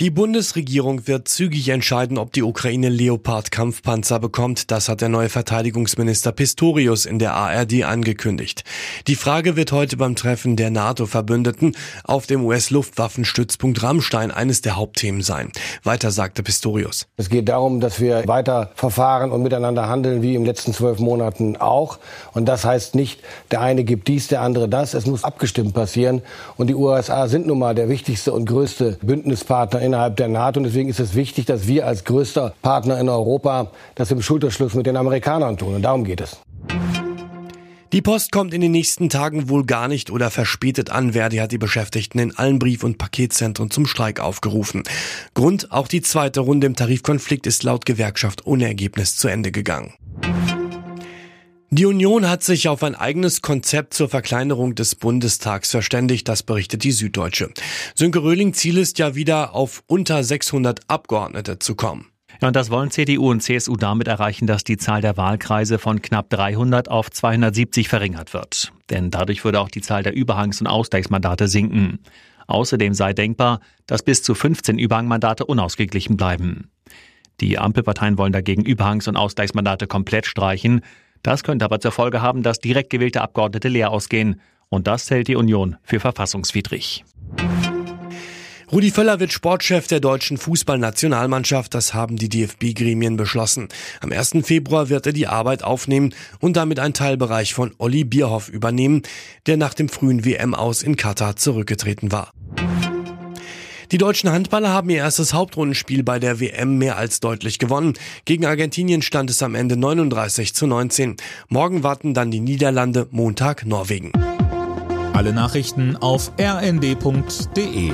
Die Bundesregierung wird zügig entscheiden, ob die Ukraine Leopard-Kampfpanzer bekommt. Das hat der neue Verteidigungsminister Pistorius in der ARD angekündigt. Die Frage wird heute beim Treffen der NATO-Verbündeten auf dem US-Luftwaffenstützpunkt Rammstein eines der Hauptthemen sein. Weiter sagte Pistorius. Es geht darum, dass wir weiter verfahren und miteinander handeln wie im letzten zwölf Monaten auch. Und das heißt nicht, der eine gibt dies, der andere das. Es muss abgestimmt passieren. Und die USA sind nun mal der wichtigste und größte Bündnispartner innerhalb der NATO. Und deswegen ist es wichtig, dass wir als größter Partner in Europa das im Schulterschluss mit den Amerikanern tun. Und darum geht es. Die Post kommt in den nächsten Tagen wohl gar nicht oder verspätet an. Verdi hat die Beschäftigten in allen Brief- und Paketzentren zum Streik aufgerufen. Grund, auch die zweite Runde im Tarifkonflikt ist laut Gewerkschaft ohne Ergebnis zu Ende gegangen. Die Union hat sich auf ein eigenes Konzept zur Verkleinerung des Bundestags verständigt, das berichtet die Süddeutsche. Sönke Röhling Ziel ist ja wieder auf unter 600 Abgeordnete zu kommen. Ja, und das wollen CDU und CSU damit erreichen, dass die Zahl der Wahlkreise von knapp 300 auf 270 verringert wird. Denn dadurch würde auch die Zahl der Überhangs- und Ausgleichsmandate sinken. Außerdem sei denkbar, dass bis zu 15 Überhangmandate unausgeglichen bleiben. Die Ampelparteien wollen dagegen Überhangs- und Ausgleichsmandate komplett streichen. Das könnte aber zur Folge haben, dass direkt gewählte Abgeordnete leer ausgehen. Und das hält die Union für verfassungswidrig. Rudi Völler wird Sportchef der deutschen Fußballnationalmannschaft. Das haben die DFB-Gremien beschlossen. Am 1. Februar wird er die Arbeit aufnehmen und damit einen Teilbereich von Olli Bierhoff übernehmen, der nach dem frühen WM aus in Katar zurückgetreten war. Die deutschen Handballer haben ihr erstes Hauptrundenspiel bei der WM mehr als deutlich gewonnen. Gegen Argentinien stand es am Ende 39 zu 19. Morgen warten dann die Niederlande, Montag Norwegen. Alle Nachrichten auf rnd.de